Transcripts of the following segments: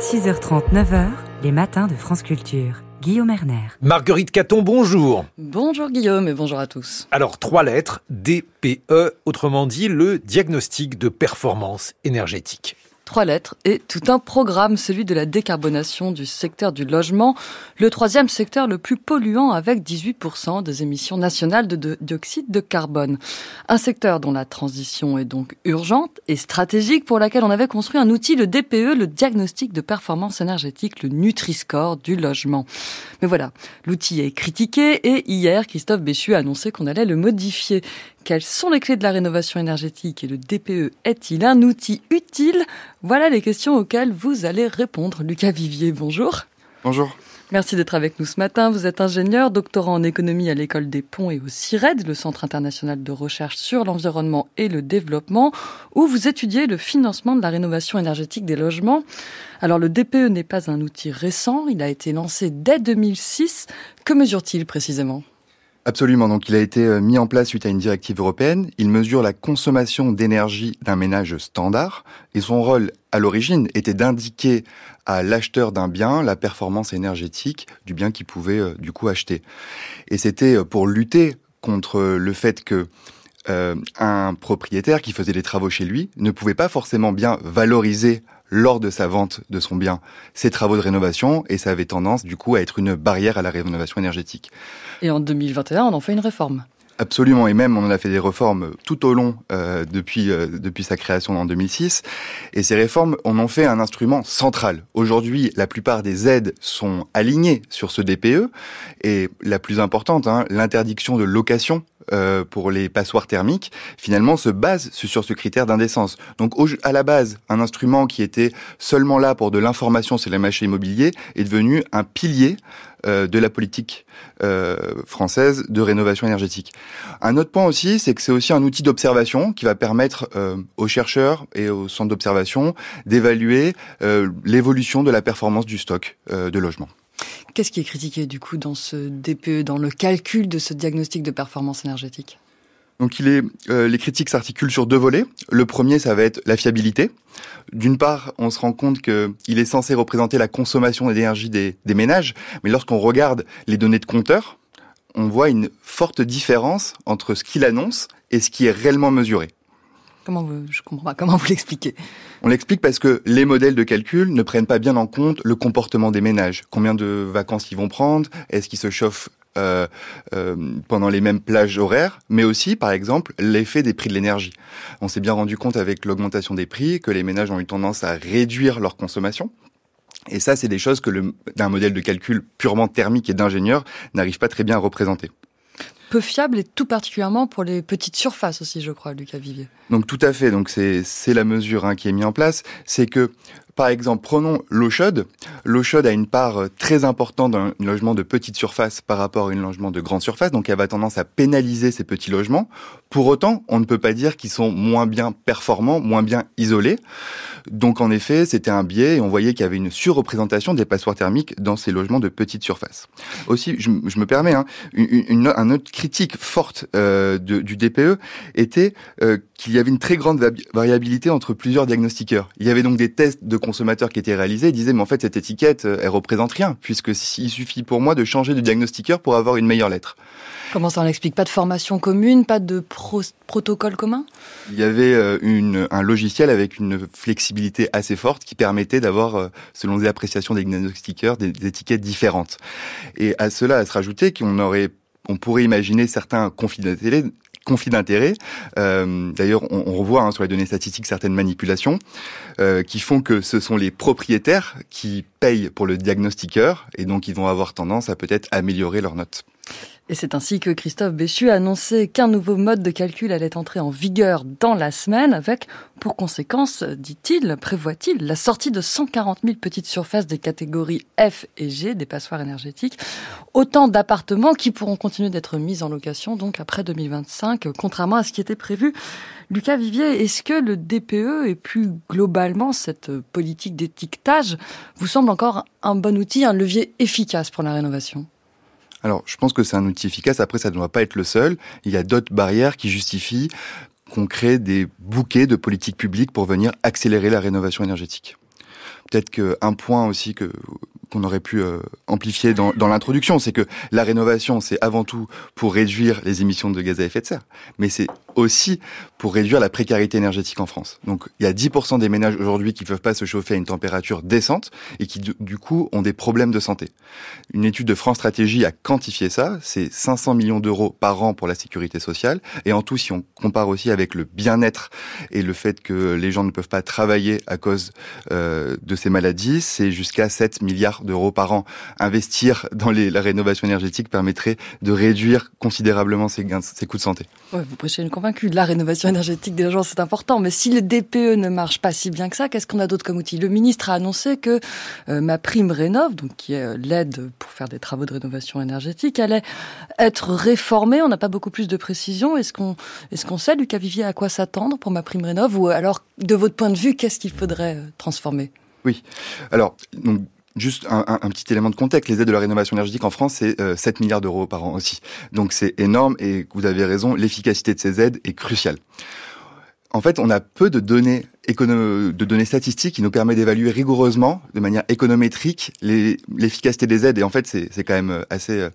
6h30, 9h, les matins de France Culture. Guillaume Erner. Marguerite Caton, bonjour. Bonjour Guillaume et bonjour à tous. Alors, trois lettres, DPE, autrement dit le diagnostic de performance énergétique trois lettres et tout un programme, celui de la décarbonation du secteur du logement, le troisième secteur le plus polluant avec 18% des émissions nationales de dioxyde de carbone. Un secteur dont la transition est donc urgente et stratégique pour laquelle on avait construit un outil, le DPE, le diagnostic de performance énergétique, le Nutri-Score du logement. Mais voilà, l'outil est critiqué et hier, Christophe Béchu a annoncé qu'on allait le modifier. Quelles sont les clés de la rénovation énergétique et le DPE est-il un outil utile? Voilà les questions auxquelles vous allez répondre. Lucas Vivier, bonjour. Bonjour. Merci d'être avec nous ce matin. Vous êtes ingénieur, doctorant en économie à l'école des ponts et au CIRED, le Centre international de recherche sur l'environnement et le développement, où vous étudiez le financement de la rénovation énergétique des logements. Alors le DPE n'est pas un outil récent, il a été lancé dès 2006. Que mesure-t-il précisément? Absolument. Donc, il a été euh, mis en place suite à une directive européenne. Il mesure la consommation d'énergie d'un ménage standard et son rôle à l'origine était d'indiquer à l'acheteur d'un bien la performance énergétique du bien qu'il pouvait euh, du coup acheter. Et c'était euh, pour lutter contre le fait que un propriétaire qui faisait des travaux chez lui ne pouvait pas forcément bien valoriser lors de sa vente de son bien ses travaux de rénovation et ça avait tendance du coup à être une barrière à la rénovation énergétique. Et en 2021, on en fait une réforme. Absolument, et même on en a fait des réformes tout au long euh, depuis euh, depuis sa création en 2006. Et ces réformes, on en fait un instrument central. Aujourd'hui, la plupart des aides sont alignées sur ce DPE, et la plus importante, hein, l'interdiction de location euh, pour les passoires thermiques, finalement se base sur ce critère d'indécence. Donc à la base, un instrument qui était seulement là pour de l'information sur les marchés immobiliers est devenu un pilier euh, de la politique euh, française de rénovation énergétique. Un autre point aussi, c'est que c'est aussi un outil d'observation qui va permettre aux chercheurs et aux centres d'observation d'évaluer l'évolution de la performance du stock de logements. Qu'est-ce qui est critiqué du coup dans ce DPE, dans le calcul de ce diagnostic de performance énergétique? Donc il est, euh, les critiques s'articulent sur deux volets. Le premier, ça va être la fiabilité. D'une part, on se rend compte qu'il est censé représenter la consommation d'énergie des, des ménages, mais lorsqu'on regarde les données de compteur, on voit une forte différence entre ce qu'il annonce et ce qui est réellement mesuré. Comment vous, je comprends pas. Comment vous l'expliquez On l'explique parce que les modèles de calcul ne prennent pas bien en compte le comportement des ménages. Combien de vacances ils vont prendre Est-ce qu'ils se chauffent euh, euh, pendant les mêmes plages horaires, mais aussi, par exemple, l'effet des prix de l'énergie. On s'est bien rendu compte avec l'augmentation des prix que les ménages ont eu tendance à réduire leur consommation. Et ça, c'est des choses que d'un modèle de calcul purement thermique et d'ingénieur n'arrive pas très bien à représenter peu fiable et tout particulièrement pour les petites surfaces aussi, je crois, Lucas Vivier. Donc tout à fait. Donc c'est la mesure hein, qui est mise en place, c'est que par exemple, prenons l'eau chaude. L'eau chaude a une part euh, très importante dans un logement de petite surface par rapport à un logement de grande surface, donc elle va tendance à pénaliser ces petits logements. Pour autant, on ne peut pas dire qu'ils sont moins bien performants, moins bien isolés. Donc en effet, c'était un biais et on voyait qu'il y avait une surreprésentation des passoires thermiques dans ces logements de petite surface. Aussi, je, me permets, hein, une, autre critique forte euh, du DPE était euh, qu'il y avait une très grande variabilité entre plusieurs diagnostiqueurs. Il y avait donc des tests de consommateurs qui étaient réalisés et disaient mais en fait cette étiquette euh, elle représente rien puisque il suffit pour moi de changer de diagnostiqueur pour avoir une meilleure lettre. Comment ça on l'explique? Pas de formation commune, pas de protocole commun? Il y avait euh, une, un logiciel avec une flexibilité assez forte qui permettait d'avoir, euh, selon les appréciations des diagnostiqueurs, des, des étiquettes différentes. Et à cela, à se rajouter qu'on aurait on pourrait imaginer certains conflits d'intérêts conflit. Euh, D'ailleurs, on, on, revoit hein, sur les données statistiques certaines manipulations euh, qui font que ce sont les propriétaires qui payent pour le diagnostiqueur et donc ils vont avoir tendance à peut-être améliorer leurs notes. Et c'est ainsi que Christophe Béchu a annoncé qu'un nouveau mode de calcul allait entrer en vigueur dans la semaine avec, pour conséquence, dit-il, prévoit-il, la sortie de 140 000 petites surfaces des catégories F et G des passoires énergétiques. Autant d'appartements qui pourront continuer d'être mis en location donc après 2025, contrairement à ce qui était prévu. Lucas Vivier, est-ce que le DPE et plus globalement cette politique d'étiquetage vous semble encore un bon outil, un levier efficace pour la rénovation? Alors, je pense que c'est un outil efficace. Après, ça ne doit pas être le seul. Il y a d'autres barrières qui justifient qu'on crée des bouquets de politiques publiques pour venir accélérer la rénovation énergétique. peut-être qu'un point aussi que qu'on aurait pu euh, amplifier dans, dans l'introduction, c'est que la rénovation, c'est avant tout pour réduire les émissions de gaz à effet de serre, mais c'est aussi pour réduire la précarité énergétique en France. Donc il y a 10% des ménages aujourd'hui qui ne peuvent pas se chauffer à une température décente et qui du coup ont des problèmes de santé. Une étude de France Stratégie a quantifié ça, c'est 500 millions d'euros par an pour la sécurité sociale et en tout si on compare aussi avec le bien-être et le fait que les gens ne peuvent pas travailler à cause euh, de ces maladies, c'est jusqu'à 7 milliards d'euros par an. Investir dans les, la rénovation énergétique permettrait de réduire considérablement ces, gains, ces coûts de santé. Ouais, vous prêchez une convaincu de la rénovation énergétique des logements, c'est important. Mais si le DPE ne marche pas si bien que ça, qu'est-ce qu'on a d'autre comme outil? Le ministre a annoncé que euh, ma prime rénove, donc qui est euh, l'aide pour faire des travaux de rénovation énergétique, allait être réformée. On n'a pas beaucoup plus de précision. Est-ce qu'on est-ce qu'on sait, Lucas Vivier, à quoi s'attendre pour ma prime rénove? Ou alors, de votre point de vue, qu'est-ce qu'il faudrait euh, transformer? Oui. Alors, donc, Juste un, petit élément de contexte, les aides de la rénovation énergétique en France, c'est euh, 7 milliards d'euros par an aussi. Donc c'est énorme et vous avez raison, l'efficacité de ces aides est cruciale. En fait, on a peu de données de données statistiques qui nous permet d'évaluer rigoureusement, de manière économétrique, l'efficacité des aides. Et en fait, c'est quand même assez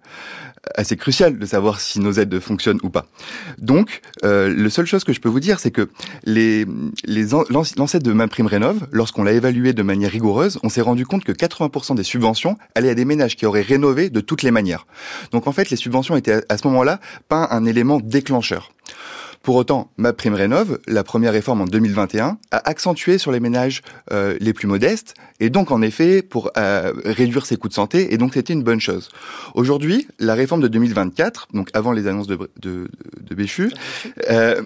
assez crucial de savoir si nos aides fonctionnent ou pas. Donc, euh, la seule chose que je peux vous dire, c'est que les les de ma prime rénov, lorsqu'on l'a évalué de manière rigoureuse, on s'est rendu compte que 80% des subventions allaient à des ménages qui auraient rénové de toutes les manières. Donc en fait, les subventions étaient à ce moment-là pas un élément déclencheur. Pour autant, ma prime rénov, la première réforme en 2021, a accentué sur les ménages euh, les plus modestes, et donc en effet pour euh, réduire ses coûts de santé, et donc c'était une bonne chose. Aujourd'hui, la réforme de 2024, donc avant les annonces de, de, de Béchu, euh,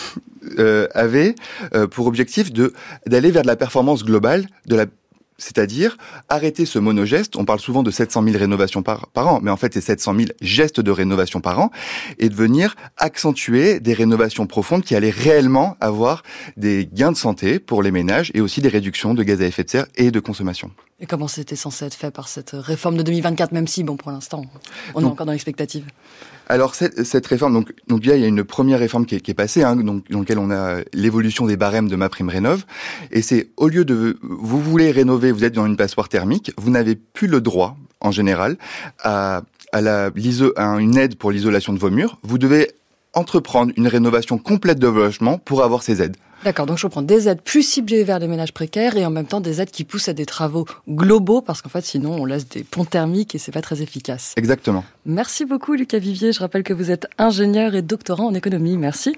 euh, avait euh, pour objectif de d'aller vers de la performance globale, de la c'est-à-dire arrêter ce monogeste. On parle souvent de 700 000 rénovations par, par an, mais en fait c'est 700 000 gestes de rénovation par an, et de venir accentuer des rénovations profondes qui allaient réellement avoir des gains de santé pour les ménages et aussi des réductions de gaz à effet de serre et de consommation. Et comment c'était censé être fait par cette réforme de 2024, même si, bon, pour l'instant, on donc, est encore dans l'expectative? Alors cette, réforme, donc, donc il y a une première réforme qui est, passée, hein, dans laquelle on a l'évolution des barèmes de ma prime rénov, et c'est au lieu de vous voulez rénover, vous êtes dans une passoire thermique, vous n'avez plus le droit en général à une aide pour l'isolation de vos murs, vous devez entreprendre une rénovation complète de vos logements pour avoir ces aides. D'accord, donc je prends des aides plus ciblées vers les ménages précaires et en même temps des aides qui poussent à des travaux globaux parce qu'en fait sinon on laisse des ponts thermiques et c'est pas très efficace. Exactement. Merci beaucoup Lucas Vivier, je rappelle que vous êtes ingénieur et doctorant en économie. Merci.